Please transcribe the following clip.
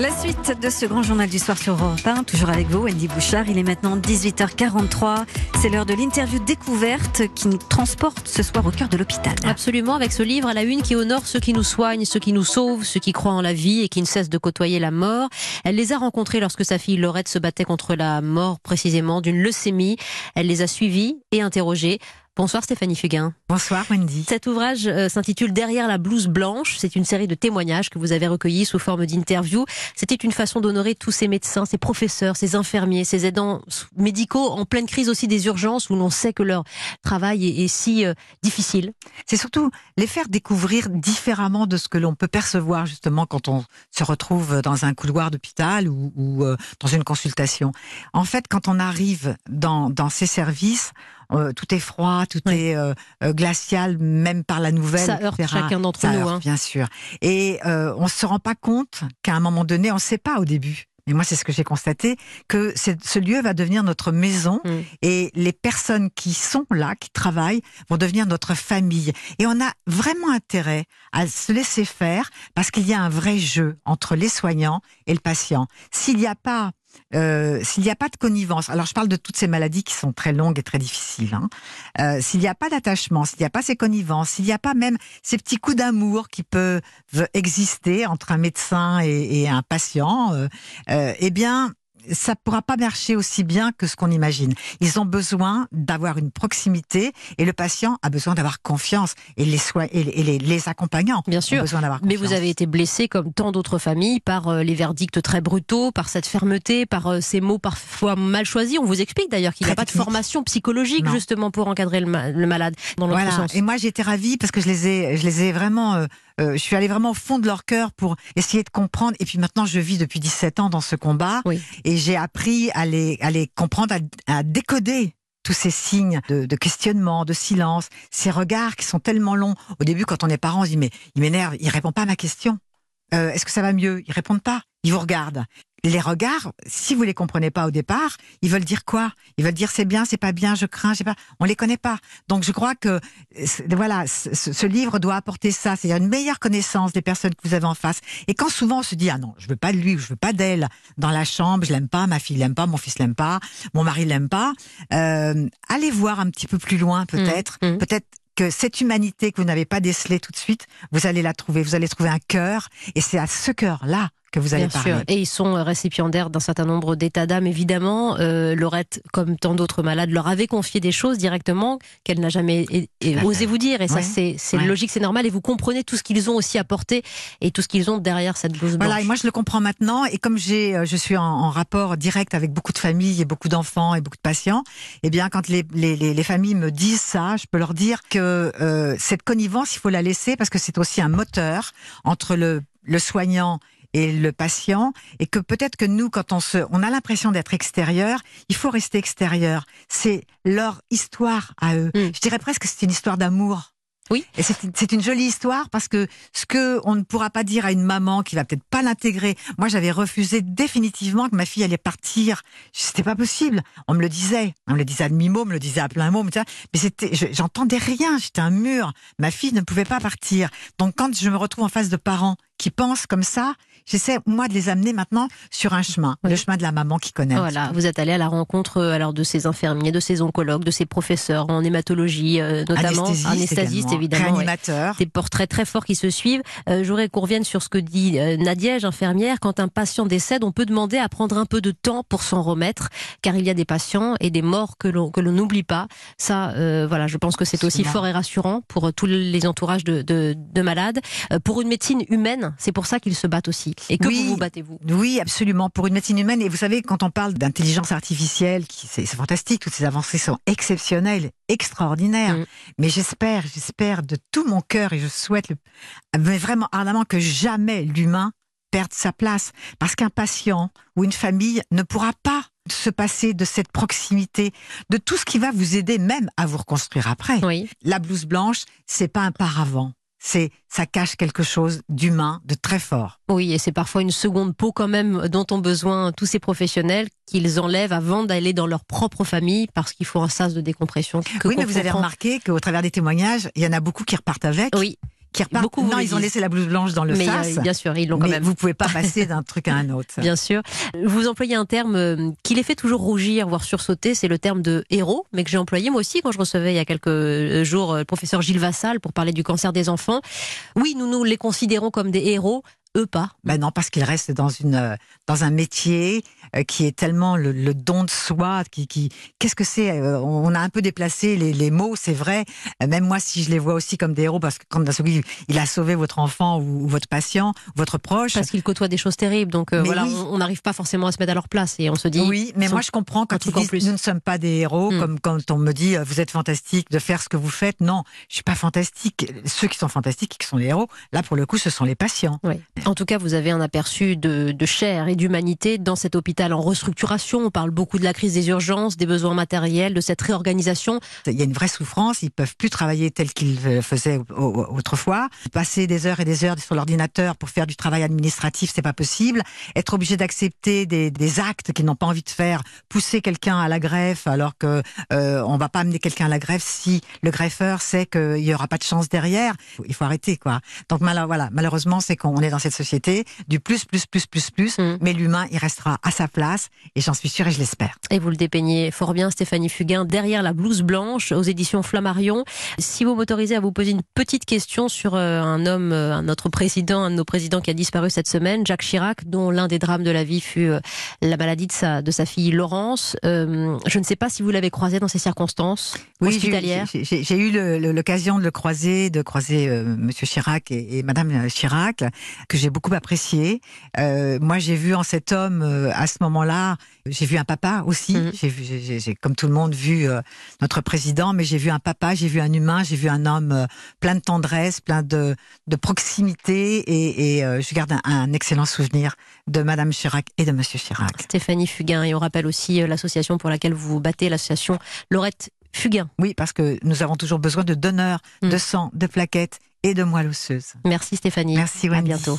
La suite de ce grand journal du soir sur Europe 1, toujours avec vous, Wendy Bouchard. Il est maintenant 18h43. C'est l'heure de l'interview découverte qui nous transporte ce soir au cœur de l'hôpital. Absolument, avec ce livre à la une qui honore ceux qui nous soignent, ceux qui nous sauvent, ceux qui croient en la vie et qui ne cessent de côtoyer la mort. Elle les a rencontrés lorsque sa fille Laurette se battait contre la mort précisément d'une leucémie. Elle les a suivis et interrogés. Bonsoir Stéphanie Fugain. Bonsoir Wendy. Cet ouvrage euh, s'intitule Derrière la blouse blanche. C'est une série de témoignages que vous avez recueillis sous forme d'interviews. C'était une façon d'honorer tous ces médecins, ces professeurs, ces infirmiers, ces aidants médicaux en pleine crise aussi des urgences où l'on sait que leur travail est, si euh, difficile. C'est surtout les faire découvrir différemment de ce que l'on peut percevoir justement quand on se retrouve dans un couloir d'hôpital ou, euh, dans une consultation. En fait, quand on arrive dans, dans ces services, euh, tout est froid, tout est euh, euh, glacial, même par la nouvelle. Ça heurte chacun d'entre nous, hein. bien sûr. Et on se rend pas compte qu'à un moment donné, on ne sait pas au début. Mais moi, c'est ce que j'ai constaté, que ce lieu va devenir notre maison mm. et les personnes qui sont là, qui travaillent, vont devenir notre famille. Et on a vraiment intérêt à se laisser faire parce qu'il y a un vrai jeu entre les soignants et le patient. S'il n'y a pas euh, s'il n'y a pas de connivence, alors je parle de toutes ces maladies qui sont très longues et très difficiles, hein. euh, s'il n'y a pas d'attachement, s'il n'y a pas ces connivences, s'il n'y a pas même ces petits coups d'amour qui peuvent exister entre un médecin et, un patient, euh, eh bien, ça pourra pas marcher aussi bien que ce qu'on imagine. Ils ont besoin d'avoir une proximité et le patient a besoin d'avoir confiance et les soins et les, les, accompagnants bien sûr. ont besoin d'avoir Mais vous avez été blessé comme tant d'autres familles par euh, les verdicts très brutaux, par cette fermeté, par euh, ces mots parfois mal choisis. On vous explique d'ailleurs qu'il n'y a pas de formation psychologique justement pour encadrer le, malade dans l'autre voilà. sens. Et moi j'étais ravie parce que je les ai je les ai vraiment euh, euh, je suis allée vraiment au fond de leur cœur pour essayer de comprendre. Et puis maintenant, je vis depuis 17 ans dans ce combat. Et j'ai appris à les, à les comprendre, à, décoder tous ces signes de, questionnement, de silence, ces regards qui sont tellement longs. Au début, quand on est parent, on se dit, mais il m'énerve, il répond pas à ma question. Euh, est-ce que ça va mieux? Ils répondent pas. Ils vous regardent les regards, si vous les comprenez pas au départ, ils veulent dire quoi? Ils veulent dire c'est bien, c'est pas bien, je crains, sais pas. On les connaît pas. Donc je crois que voilà, ce, livre doit apporter ça, c'est-à-dire une meilleure connaissance des personnes que vous avez en face. Et quand souvent on se dit ah non, je veux pas de lui ou je veux pas d'elle dans la chambre, je l'aime pas, ma fille l'aime pas, mon fils l'aime pas, mon mari l'aime pas, euh, allez voir un petit peu plus loin peut-être, mmh, mmh. peut-être que cette humanité que vous n'avez pas décelée tout de suite, vous allez la trouver. Vous allez trouver un cœur, et c'est à ce cœur-là que vous allez Bien Sûr. Et ils sont euh, récipiendaires d'un certain nombre d'états d'âme, évidemment. Euh, Laurette, comme tant d'autres malades, leur avait confié des choses directement qu'elle n'a jamais osé vous dire. Et ça, c'est logique, c'est normal. Et vous comprenez tout ce qu'ils ont aussi apporté et tout ce qu'ils ont derrière cette blouse blanche. Voilà, et moi je le comprends maintenant. Et comme j'ai, euh, je suis en, rapport direct avec beaucoup de familles et beaucoup d'enfants et beaucoup de patients, eh bien, quand les, les, les, familles me disent ça, je peux leur dire que euh, cette connivence, il faut la laisser parce que c'est aussi un moteur entre le, le soignant et le patient, et que peut-être que nous, quand on se, on a l'impression d'être extérieur, il faut rester extérieur. C'est leur histoire à eux. Hmm. Je dirais presque que c'est une histoire d'amour. Oui. Et c'est une jolie histoire parce que ce que on ne pourra pas dire à une maman qui va peut-être pas l'intégrer. Moi, j'avais refusé définitivement que ma fille allait partir. C'était pas possible. On me le disait. On me le disait à demi-mot, on me le disait à plein mot. Mais c'était, j'entendais rien. J'étais un mur. Ma fille ne pouvait pas partir. Donc, quand je me retrouve en face de parents qui pensent comme ça, j'essaie moi de les amener maintenant sur un chemin, le chemin de la maman qui connaît. Voilà, vous êtes allé à la rencontre euh, alors de ces infirmiers, de ces oncologues, de ces professeurs en hématologie euh, notamment, anesthésistes évidemment, réanimateurs, des portraits très forts qui se suivent. Euh, J'aurais qu'on revienne sur ce que dit euh, Nadiège, infirmière, quand un patient décède, on peut demander à prendre un peu de temps pour s'en remettre, car il y a des patients et des morts que l'on que l'on n'oublie pas. Ça, voilà, je pense que c'est aussi fort et rassurant pour tous les entourages de, de, de malades, pour une médecine humaine c'est pour ça qu'ils se battent aussi. Et que vous vous battez, vous Oui, absolument. Pour une médecine humaine. Et vous savez, quand on parle d'intelligence artificielle, c'est fantastique. Toutes ces avancées sont exceptionnelles, extraordinaires. Mm. Mais j'espère, j'espère de tout mon cœur et je souhaite mais vraiment ardemment que jamais l'humain perde sa place. Parce qu'un patient ou une famille ne pourra pas se passer de cette proximité, de tout ce qui va vous aider même à vous reconstruire après. Oui. La blouse blanche, c'est pas un paravent c'est ça cache quelque chose d'humain, de très fort. Oui, et c'est parfois une seconde peau quand même dont ont besoin tous ces professionnels qu'ils enlèvent avant d'aller dans leur propre famille parce qu'il faut un sas de décompression. oui, mais vous avez remarqué qu'au travers des témoignages, il y en a beaucoup qui repartent avec. Oui qui repartent. Beaucoup non, ils ont laissé la blouse blanche dans le Mais sas. euh, bien sûr, ils l'ont quand même. vous pouvez pas passer d'un truc à un autre. Bien sûr. Vous employez un terme euh, qui les fait toujours rougir, voire sursauter, c'est le terme de héros, mais que j'ai employé moi aussi quand je recevais il y a quelques euh, jours le professeur Gilles Vassal pour parler du cancer des enfants. Oui, nous nous les considérons comme des héros, eux pas. Ben non, parce qu'ils restent dans une dans un métier euh, qui est tellement le, le don de soi. Qui, qui qu'est-ce que c'est euh, On a un peu déplacé les, les mots, c'est vrai. Euh, Même moi, si je les vois aussi comme des héros, parce que quand d'un seul coup, il a sauvé votre enfant ou, ou votre patient, votre proche. Parce qu'ils côtoient des choses terribles, donc euh, voilà, oui. on n'arrive pas forcément à se mettre à leur place et on se dit. Oui, mais moi je comprends quand ils disent nous ne sommes pas des héros, Hmm. comme quand on me dit vous êtes fantastique de faire ce que vous faites. Non, je suis pas fantastique. Ceux qui sont fantastiques, qui sont les héros, là pour le coup, ce sont les patients. Oui. En tout cas, vous avez un aperçu de, de chair et d'humanité dans cet hôpital en restructuration. On parle beaucoup de la crise des urgences, des besoins matériels, de cette réorganisation. Il y a une vraie souffrance, ils peuvent plus travailler tel qu'ils le faisaient au- au- autrefois. Passer des heures et des heures sur l'ordinateur pour faire du travail administratif, c'est pas possible. Être obligé d'accepter des, des actes qu'ils n'ont pas envie de faire, pousser quelqu'un à la greffe alors que euh, on va pas amener quelqu'un à la greffe si le greffeur sait qu'il y aura pas de chance derrière. Il faut arrêter quoi. Donc mal- voilà, malheureusement, c'est qu'on est dans cette société du plus, plus, plus, plus, plus, Mm. mais l'humain, il restera à sa place et j'en suis sûre et je l'espère. Et vous le dépeignez fort bien, Stéphanie Fugain, derrière la blouse blanche aux éditions Flammarion. Si vous m'autorisez à vous poser une petite question sur euh, un homme, euh, un notre président, un de nos présidents qui a disparu cette semaine, Jacques Chirac, dont l'un des drames de la vie fut euh, la maladie de sa, de sa fille Laurence. Euh, je ne sais pas si vous l'avez croisé dans ces circonstances Oui, hospitalières. j'ai eu l'occasion de le croiser, de croiser euh, Monsieur Chirac et, et Madame Chirac, que j'ai beaucoup apprécié. Euh, moi, j'ai vu en cet homme, à ce moment-là, j'ai vu un papa aussi. Mhm. J'ai comme tout le monde, vu euh, notre président, mais j'ai vu un papa, j'ai vu un humain, j'ai vu un homme euh, plein de tendresse, plein de, de proximité, et, et, euh, je garde un, un excellent souvenir de Madame Chirac et de Monsieur Chirac. Stéphanie Fugain, et on rappelle aussi l'association pour laquelle vous vous battez, l'association Laurette Fugain. Oui, parce que nous avons toujours besoin de donneurs, de sang, de plaquettes et de moelle osseuse. Merci Stéphanie. Merci À bientôt.